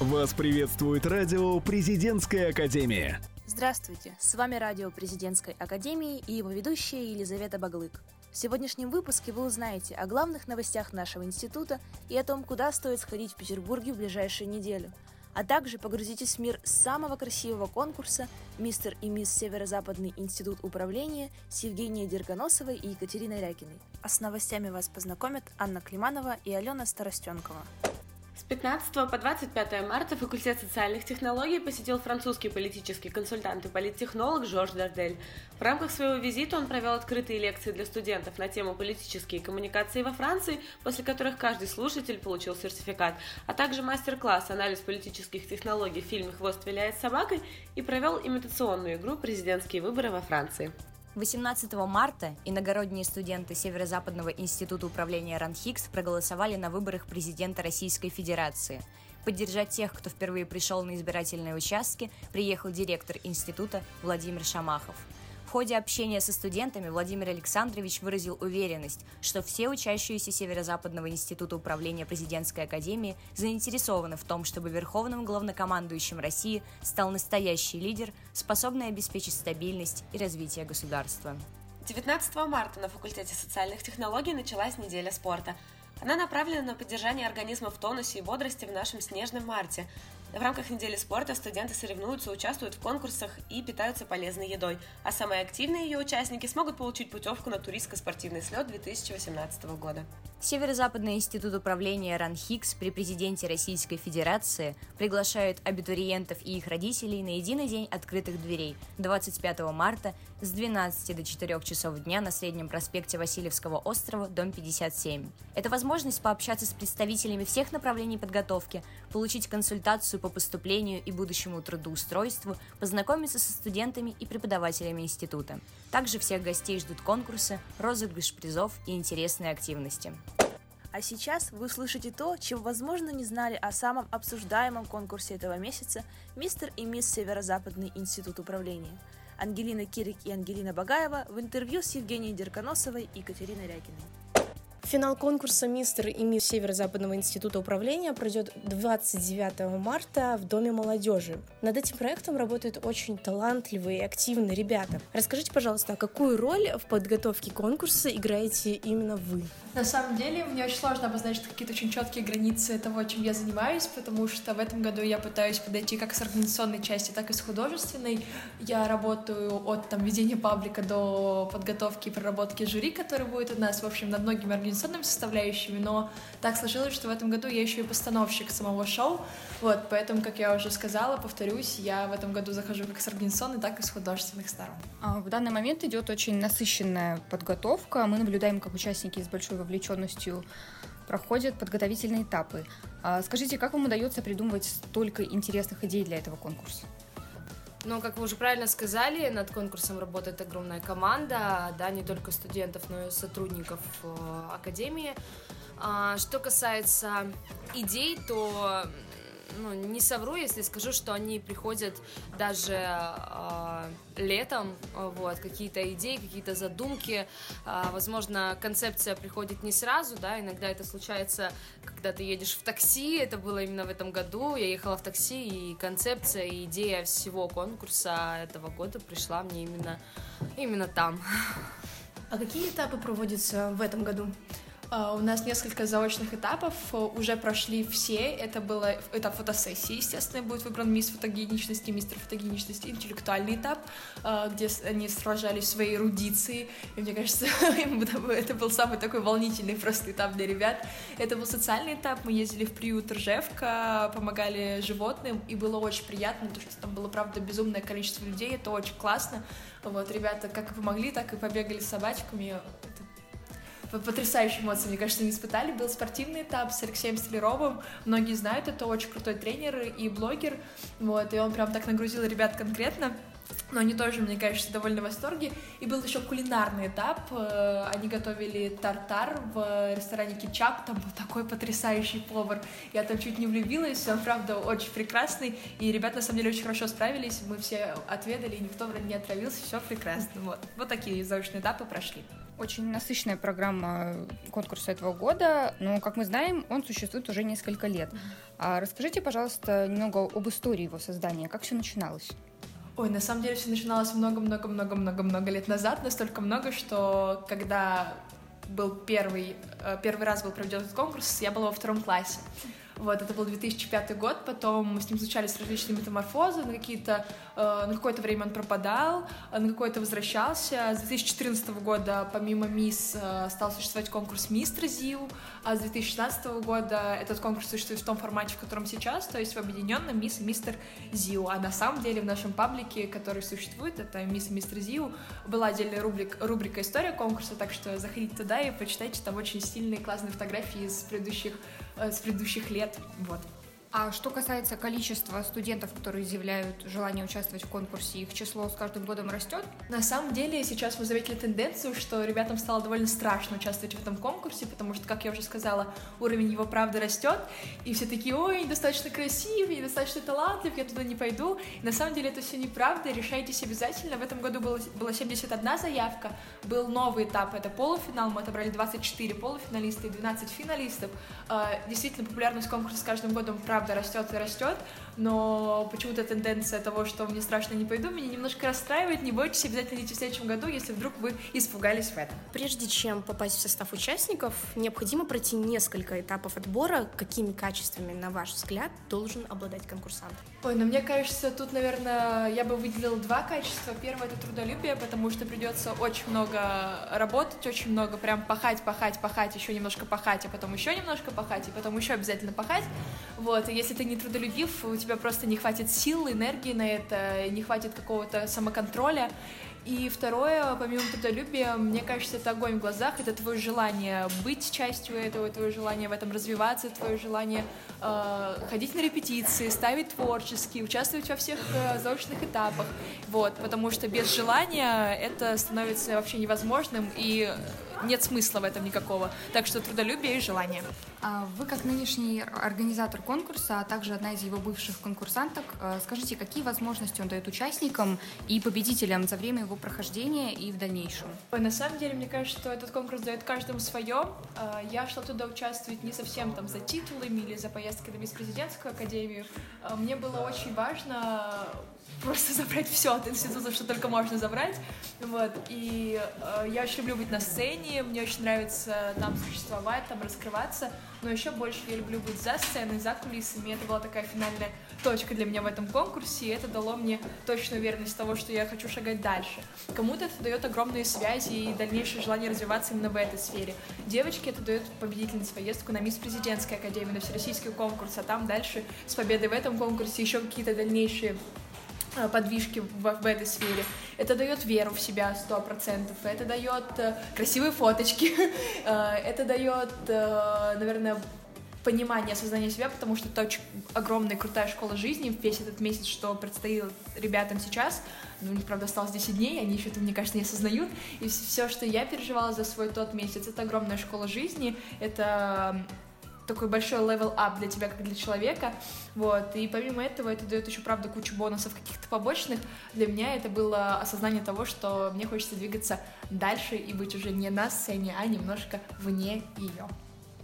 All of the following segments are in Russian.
Вас приветствует радио «Президентская академия». Здравствуйте, с вами радио Президентской академии и его ведущая Елизавета Баглык. В сегодняшнем выпуске вы узнаете о главных новостях нашего института и о том, куда стоит сходить в Петербурге в ближайшую неделю, а также погрузитесь в мир самого красивого конкурса «Мистер и мисс Северо-Западный институт управления» с Евгенией Дергоносовой и Екатериной Рякиной. А с новостями вас познакомят Анна Климанова и Алена Старостенкова. С 15 по 25 марта факультет социальных технологий посетил французский политический консультант и политтехнолог Жорж Дардель. В рамках своего визита он провел открытые лекции для студентов на тему политические коммуникации во Франции, после которых каждый слушатель получил сертификат, а также мастер-класс «Анализ политических технологий» в фильме «Хвост виляет собакой» и провел имитационную игру «Президентские выборы во Франции». 18 марта иногородние студенты Северо-Западного института управления РАНХИКС проголосовали на выборах президента Российской Федерации. Поддержать тех, кто впервые пришел на избирательные участки, приехал директор института Владимир Шамахов – ходе общения со студентами Владимир Александрович выразил уверенность, что все учащиеся Северо-Западного института управления президентской академии заинтересованы в том, чтобы верховным главнокомандующим России стал настоящий лидер, способный обеспечить стабильность и развитие государства. 19 марта на факультете социальных технологий началась неделя спорта. Она направлена на поддержание организма в тонусе и бодрости в нашем снежном марте. В рамках недели спорта студенты соревнуются, участвуют в конкурсах и питаются полезной едой, а самые активные ее участники смогут получить путевку на туристско-спортивный слет 2018 года. Северо-Западный институт управления РАНХИКС при президенте Российской Федерации приглашают абитуриентов и их родителей на единый день открытых дверей 25 марта с 12 до 4 часов дня на Среднем проспекте Васильевского острова, дом 57. Это возможность пообщаться с представителями всех направлений подготовки, получить консультацию по поступлению и будущему трудоустройству, познакомиться со студентами и преподавателями института. Также всех гостей ждут конкурсы, розыгрыш призов и интересные активности. А сейчас вы услышите то, чего, возможно, не знали о самом обсуждаемом конкурсе этого месяца «Мистер и мисс Северо-Западный институт управления». Ангелина Кирик и Ангелина Багаева в интервью с Евгенией Дерконосовой и Екатериной Рякиной. Финал конкурса «Мистер и мисс Северо-Западного института управления» пройдет 29 марта в Доме молодежи. Над этим проектом работают очень талантливые и активные ребята. Расскажите, пожалуйста, а какую роль в подготовке конкурса играете именно вы? На самом деле, мне очень сложно обозначить какие-то очень четкие границы того, чем я занимаюсь, потому что в этом году я пытаюсь подойти как с организационной части, так и с художественной. Я работаю от там, ведения паблика до подготовки и проработки жюри, который будет у нас, в общем, над многими организационными составляющими, но так сложилось, что в этом году я еще и постановщик самого шоу, вот, поэтому, как я уже сказала, повторюсь, я в этом году захожу как с организационной, так и с художественных сторон. А, в данный момент идет очень насыщенная подготовка, мы наблюдаем, как участники с большой вовлеченностью проходят подготовительные этапы. А, скажите, как вам удается придумывать столько интересных идей для этого конкурса? Но, как вы уже правильно сказали, над конкурсом работает огромная команда, да, не только студентов, но и сотрудников э, академии. А, что касается идей, то ну, не совру, если скажу, что они приходят даже э, летом, вот, какие-то идеи, какие-то задумки, э, возможно, концепция приходит не сразу, да, иногда это случается, когда ты едешь в такси, это было именно в этом году, я ехала в такси, и концепция, и идея всего конкурса этого года пришла мне именно, именно там. А какие этапы проводятся в этом году? А, у нас несколько заочных этапов, э, уже прошли все. Это было этап фотосессии, естественно, будет выбран мисс фотогеничности, мистер фотогеничности, интеллектуальный этап, а, где они сражались в своей эрудиции. И мне кажется, это был самый такой волнительный просто этап для ребят. Это был социальный этап, мы ездили в приют Ржевка, помогали животным, и было очень приятно, потому что там было, правда, безумное количество людей, это очень классно. Вот, ребята как помогли, так и побегали с собачками потрясающие эмоции, мне кажется, они испытали. Был спортивный этап с Алексеем Столяровым. Многие знают, это очень крутой тренер и блогер. Вот, и он прям так нагрузил ребят конкретно. Но они тоже, мне кажется, довольно в восторге. И был еще кулинарный этап. Э, они готовили тартар в ресторане Кичап. Там был такой потрясающий повар. Я там чуть не влюбилась. Он, правда, очень прекрасный. И ребята, на самом деле, очень хорошо справились. Мы все отведали, и никто вроде не отравился. Все прекрасно. Вот, вот такие заочные этапы прошли. Очень насыщенная программа конкурса этого года, но, как мы знаем, он существует уже несколько лет. А расскажите, пожалуйста, немного об истории его создания, как все начиналось? Ой, на самом деле все начиналось много-много-много-много-много лет назад, настолько много, что когда был первый, э, первый раз был проведен этот конкурс, я была во втором классе. Вот, это был 2005 год, потом с ним случались различные метаморфозы, на какие-то, э, на какое-то время он пропадал, э, на какое-то возвращался. С 2014 года, помимо МИС, э, стал существовать конкурс Мистер ЗИУ, а с 2016 года этот конкурс существует в том формате, в котором сейчас, то есть в объединенном МИС и Мистер ЗИУ. А на самом деле в нашем паблике, который существует, это МИС и Мистер ЗИУ, была отдельная рубрик, рубрика «История конкурса», так что заходите туда и почитайте, там очень стильные, классные фотографии с предыдущих с предыдущих лет. Вот. А что касается количества студентов, которые изъявляют желание участвовать в конкурсе, их число с каждым годом растет? На самом деле сейчас мы заметили тенденцию, что ребятам стало довольно страшно участвовать в этом конкурсе, потому что, как я уже сказала, уровень его правда растет, и все такие, ой, недостаточно красивый, недостаточно талантлив, я туда не пойду. На самом деле это все неправда, решайтесь обязательно. В этом году было, было 71 заявка, был новый этап, это полуфинал, мы отобрали 24 полуфиналиста и 12 финалистов. А, действительно, популярность конкурса с каждым годом правда правда растет и растет, но почему-то тенденция того, что мне страшно не пойду, меня немножко расстраивает. Не бойтесь, обязательно идите в следующем году, если вдруг вы испугались в этом. Прежде чем попасть в состав участников, необходимо пройти несколько этапов отбора. Какими качествами, на ваш взгляд, должен обладать конкурсант? Ой, ну мне кажется, тут, наверное, я бы выделила два качества. Первое — это трудолюбие, потому что придется очень много работать, очень много прям пахать, пахать, пахать, еще немножко пахать, а потом еще немножко пахать, и потом еще обязательно пахать. Вот, и если ты не трудолюбив, у тебя просто не хватит сил, энергии на это, не хватит какого-то самоконтроля. И второе, помимо трудолюбия, мне кажется, это огонь в глазах, это твое желание быть частью этого, твое желание в этом развиваться, твое желание э, ходить на репетиции, ставить творческие, участвовать во всех э, заочных этапах. Вот, потому что без желания это становится вообще невозможным, и нет смысла в этом никакого. Так что трудолюбие и желание. А вы, как нынешний организатор конкурса, а также одна из его бывших конкурсанток, э, скажите, какие возможности он дает участникам и победителям за время его прохождения и в дальнейшем? На самом деле, мне кажется, что этот конкурс дает каждому свое. Э, я шла туда участвовать не совсем там за титулами или за поездкой на президентскую академию. Э, мне было очень важно просто забрать все от института, что только можно забрать. Вот. И э, я очень люблю быть на сцене, мне очень нравится там существовать, там раскрываться, но еще больше я люблю быть за сценой, за кулисами. Это была такая финальная точка для меня в этом конкурсе, и это дало мне точную уверенность того, что я хочу шагать дальше. Кому-то это дает огромные связи и дальнейшее желание развиваться именно в этой сфере. Девочке это дает победительнице поездку на Мисс Президентской академии, на всероссийский конкурс, а там дальше с победой в этом конкурсе еще какие-то дальнейшие подвижки в, в этой сфере. Это дает веру в себя сто процентов. Это дает э, красивые фоточки. Э, это дает, наверное, понимание, осознание себя, потому что это очень огромная крутая школа жизни весь этот месяц, что предстоит ребятам сейчас. Ну, у них, правда, осталось 10 дней, они еще это, мне кажется, не осознают. И все, что я переживала за свой тот месяц, это огромная школа жизни, это такой большой up для тебя, как для человека, вот, и помимо этого это дает еще, правда, кучу бонусов каких-то побочных, для меня это было осознание того, что мне хочется двигаться дальше и быть уже не на сцене, а немножко вне ее.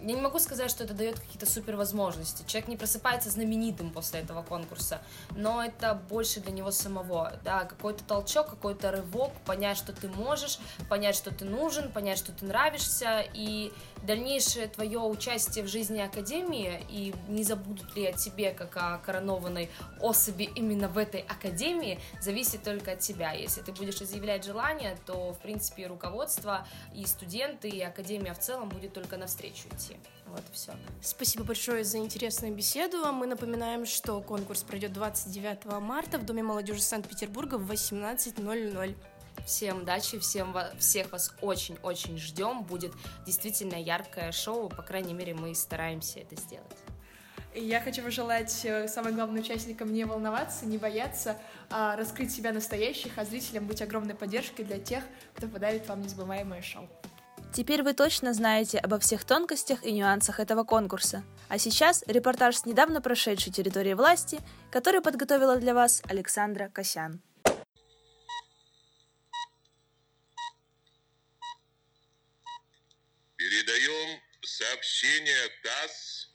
Я не могу сказать, что это дает какие-то супер возможности. Человек не просыпается знаменитым после этого конкурса, но это больше для него самого, да, какой-то толчок, какой-то рывок, понять, что ты можешь, понять, что ты нужен, понять, что ты нравишься, и дальнейшее твое участие в жизни Академии, и не забудут ли о тебе, как о коронованной особи именно в этой Академии, зависит только от тебя. Если ты будешь изъявлять желание, то, в принципе, руководство, и студенты, и Академия в целом будет только навстречу идти. Вот и все. Спасибо большое за интересную беседу. Мы напоминаем, что конкурс пройдет 29 марта в Доме молодежи Санкт-Петербурга в 18.00. Всем удачи, всем, всех вас очень-очень ждем. Будет действительно яркое шоу, по крайней мере, мы стараемся это сделать. Я хочу пожелать э, самым главным участникам не волноваться, не бояться, а раскрыть себя настоящих, а зрителям быть огромной поддержкой для тех, кто подарит вам незабываемое шоу. Теперь вы точно знаете обо всех тонкостях и нюансах этого конкурса. А сейчас репортаж с недавно прошедшей территории власти, который подготовила для вас Александра Косян. Сообщение ТАСС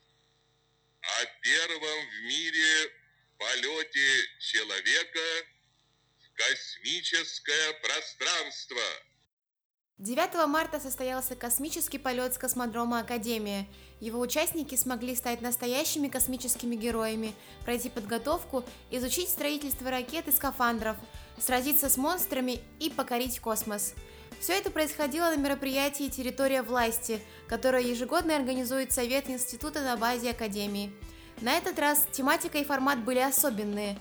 о первом в мире полете человека в космическое пространство. 9 марта состоялся космический полет с космодрома Академия. Его участники смогли стать настоящими космическими героями, пройти подготовку, изучить строительство ракет и скафандров, сразиться с монстрами и покорить космос. Все это происходило на мероприятии «Территория власти», которое ежегодно организует Совет Института на базе Академии. На этот раз тематика и формат были особенные.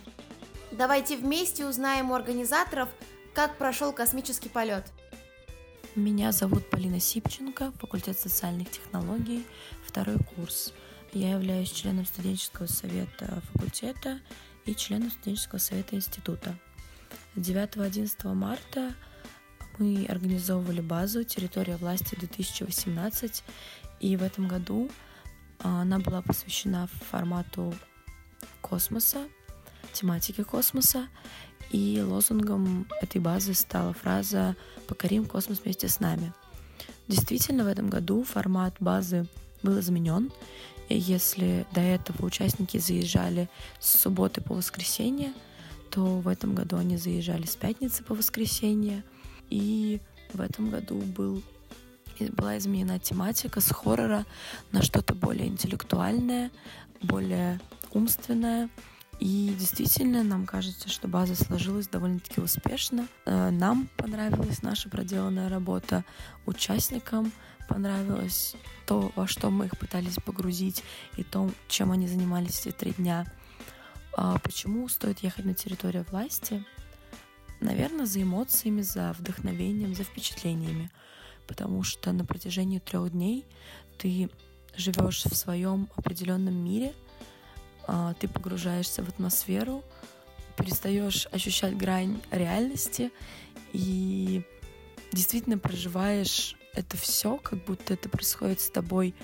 Давайте вместе узнаем у организаторов, как прошел космический полет. Меня зовут Полина Сипченко, факультет социальных технологий, второй курс. Я являюсь членом студенческого совета факультета и членом студенческого совета института. 9-11 марта мы организовывали базу «Территория власти 2018», и в этом году а, она была посвящена формату космоса, тематике космоса, и лозунгом этой базы стала фраза «Покорим космос вместе с нами». Действительно, в этом году формат базы был изменен. И если до этого участники заезжали с субботы по воскресенье, то в этом году они заезжали с пятницы по воскресенье. И в этом году был, была изменена тематика с хоррора на что-то более интеллектуальное, более умственное. И действительно, нам кажется, что база сложилась довольно-таки успешно. Э, нам понравилась наша проделанная работа, участникам понравилось то, во что мы их пытались погрузить, и то, чем они занимались эти три дня. А почему стоит ехать на территорию власти? Наверное, за эмоциями, за вдохновением, за впечатлениями. Потому что на протяжении трех дней ты живешь в своем определенном мире, а, ты погружаешься в атмосферу, перестаешь ощущать грань реальности и действительно проживаешь это все, как будто это происходит с тобой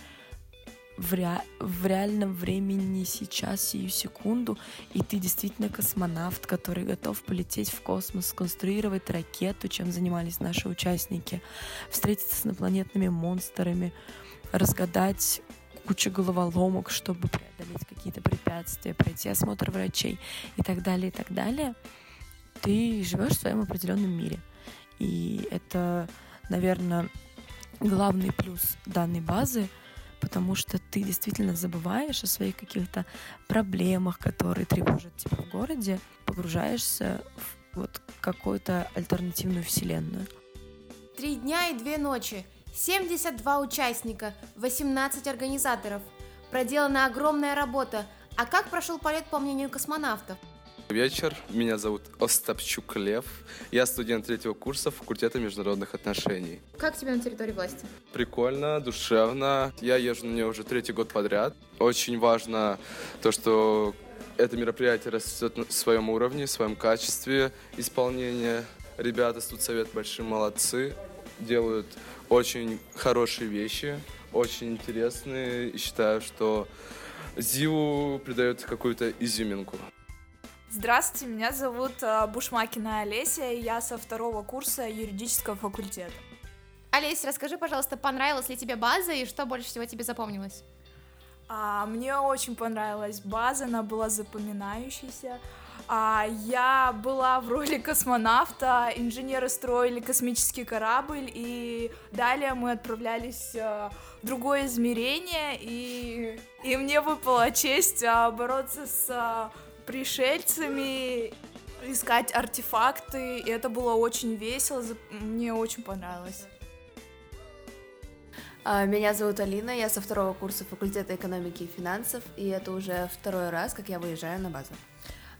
в, ре... в реальном времени сейчас, сию секунду, и ты действительно космонавт, который готов полететь в космос, сконструировать ракету, чем занимались наши участники, встретиться с инопланетными монстрами, разгадать кучу головоломок, чтобы преодолеть какие-то препятствия, пройти осмотр врачей и так далее, и так далее, ты живешь в своем определенном мире. И это, наверное, главный плюс данной базы — потому что ты действительно забываешь о своих каких-то проблемах, которые тревожат тебя в городе, погружаешься в вот какую-то альтернативную вселенную. Три дня и две ночи, 72 участника, 18 организаторов. Проделана огромная работа. А как прошел полет по мнению космонавтов? Вечер. Меня зовут Остапчук Лев. Я студент третьего курса факультета международных отношений. Как тебе на территории власти? Прикольно, душевно. Я езжу на нее уже третий год подряд. Очень важно то, что это мероприятие растет в своем уровне, своем качестве исполнения. Ребята с Совет большие молодцы, делают очень хорошие вещи, очень интересные. И считаю, что ЗИУ придает какую-то изюминку. Здравствуйте, меня зовут э, Бушмакина Олеся, и я со второго курса юридического факультета. Олеся, расскажи, пожалуйста, понравилась ли тебе база и что больше всего тебе запомнилось? А, мне очень понравилась база, она была запоминающейся. А, я была в роли космонавта, инженеры строили космический корабль, и далее мы отправлялись а, в другое измерение, и, и мне выпала честь а, бороться с а, пришельцами, искать артефакты, и это было очень весело, мне очень понравилось. А, меня зовут Алина, я со второго курса факультета экономики и финансов, и это уже второй раз, как я выезжаю на базу.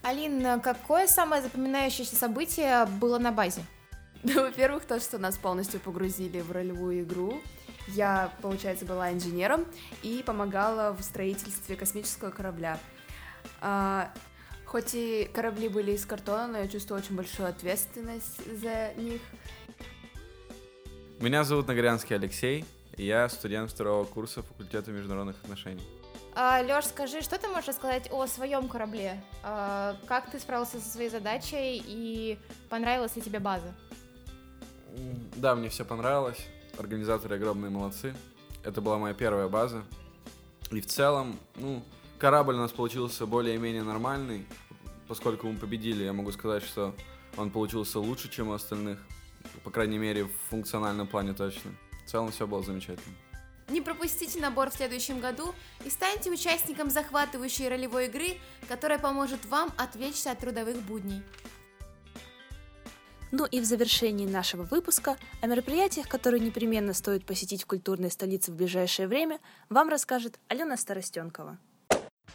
Алина, какое самое запоминающееся событие было на базе? Ну, во-первых, то, что нас полностью погрузили в ролевую игру. Я, получается, была инженером и помогала в строительстве космического корабля. Хоть и корабли были из картона, но я чувствую очень большую ответственность за них. Меня зовут Нагорянский Алексей, и я студент второго курса факультета международных отношений. А, Лёш, скажи, что ты можешь рассказать о своем корабле? А, как ты справился со своей задачей и понравилась ли тебе база? Да, мне все понравилось. Организаторы огромные молодцы. Это была моя первая база. И в целом, ну, корабль у нас получился более-менее нормальный. Поскольку мы победили, я могу сказать, что он получился лучше, чем у остальных. По крайней мере, в функциональном плане точно. В целом все было замечательно. Не пропустите набор в следующем году и станьте участником захватывающей ролевой игры, которая поможет вам отвлечься от трудовых будней. Ну и в завершении нашего выпуска о мероприятиях, которые непременно стоит посетить в культурной столице в ближайшее время, вам расскажет Алена Старостенкова.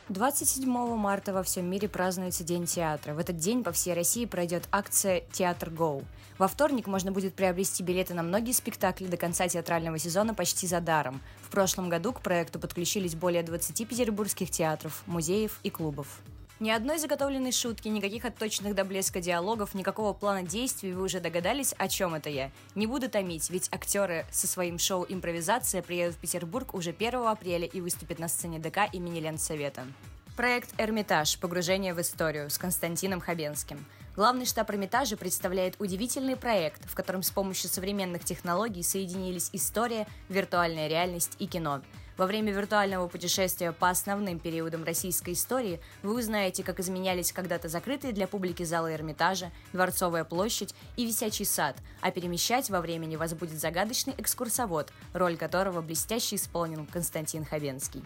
27 марта во всем мире празднуется День театра. В этот день по всей России пройдет акция «Театр Гоу». Во вторник можно будет приобрести билеты на многие спектакли до конца театрального сезона почти за даром. В прошлом году к проекту подключились более 20 петербургских театров, музеев и клубов. Ни одной заготовленной шутки, никаких отточенных до блеска диалогов, никакого плана действий, вы уже догадались, о чем это я. Не буду томить, ведь актеры со своим шоу «Импровизация» приедут в Петербург уже 1 апреля и выступят на сцене ДК имени Ленсовета. Проект «Эрмитаж. Погружение в историю» с Константином Хабенским. Главный штаб Эрмитажа представляет удивительный проект, в котором с помощью современных технологий соединились история, виртуальная реальность и кино – во время виртуального путешествия по основным периодам российской истории вы узнаете, как изменялись когда-то закрытые для публики залы Эрмитажа, Дворцовая площадь и Висячий сад, а перемещать во времени вас будет загадочный экскурсовод, роль которого блестяще исполнил Константин Хабенский.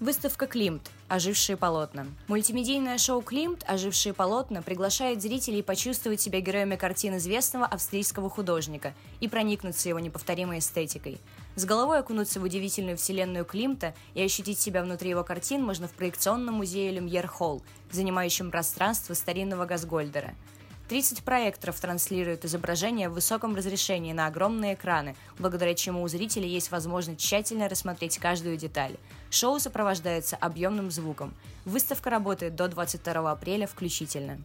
Выставка «Климт. Ожившие полотна». Мультимедийное шоу «Климт. Ожившие полотна» приглашает зрителей почувствовать себя героями картин известного австрийского художника и проникнуться его неповторимой эстетикой. С головой окунуться в удивительную вселенную Климта и ощутить себя внутри его картин можно в проекционном музее Люмьер Холл, занимающем пространство старинного Газгольдера – 30 проекторов транслируют изображения в высоком разрешении на огромные экраны, благодаря чему у зрителей есть возможность тщательно рассмотреть каждую деталь. Шоу сопровождается объемным звуком. Выставка работает до 22 апреля включительно.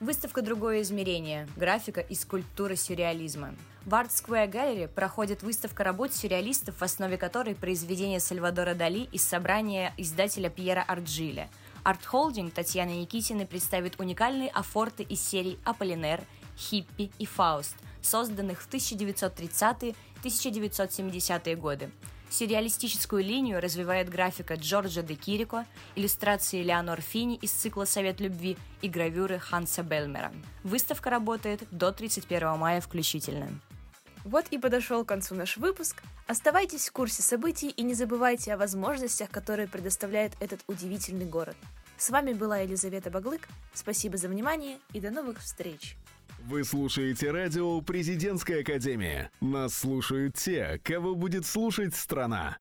Выставка «Другое измерение. Графика и скульптура сюрреализма». В Art Square Gallery проходит выставка работ сюрреалистов, в основе которой произведения Сальвадора Дали из собрания издателя Пьера Аржиле. Арт-холдинг Татьяны Никитиной представит уникальные офорты из серий «Аполлинер», «Хиппи» и «Фауст», созданных в 1930-1970-е годы. Сюрреалистическую линию развивает графика Джорджо де Кирико, иллюстрации Леонор Фини из цикла «Совет любви» и гравюры Ханса Бельмера. Выставка работает до 31 мая включительно. Вот и подошел к концу наш выпуск. Оставайтесь в курсе событий и не забывайте о возможностях, которые предоставляет этот удивительный город. С вами была Елизавета Баглык. Спасибо за внимание и до новых встреч. Вы слушаете радио «Президентская академия». Нас слушают те, кого будет слушать страна.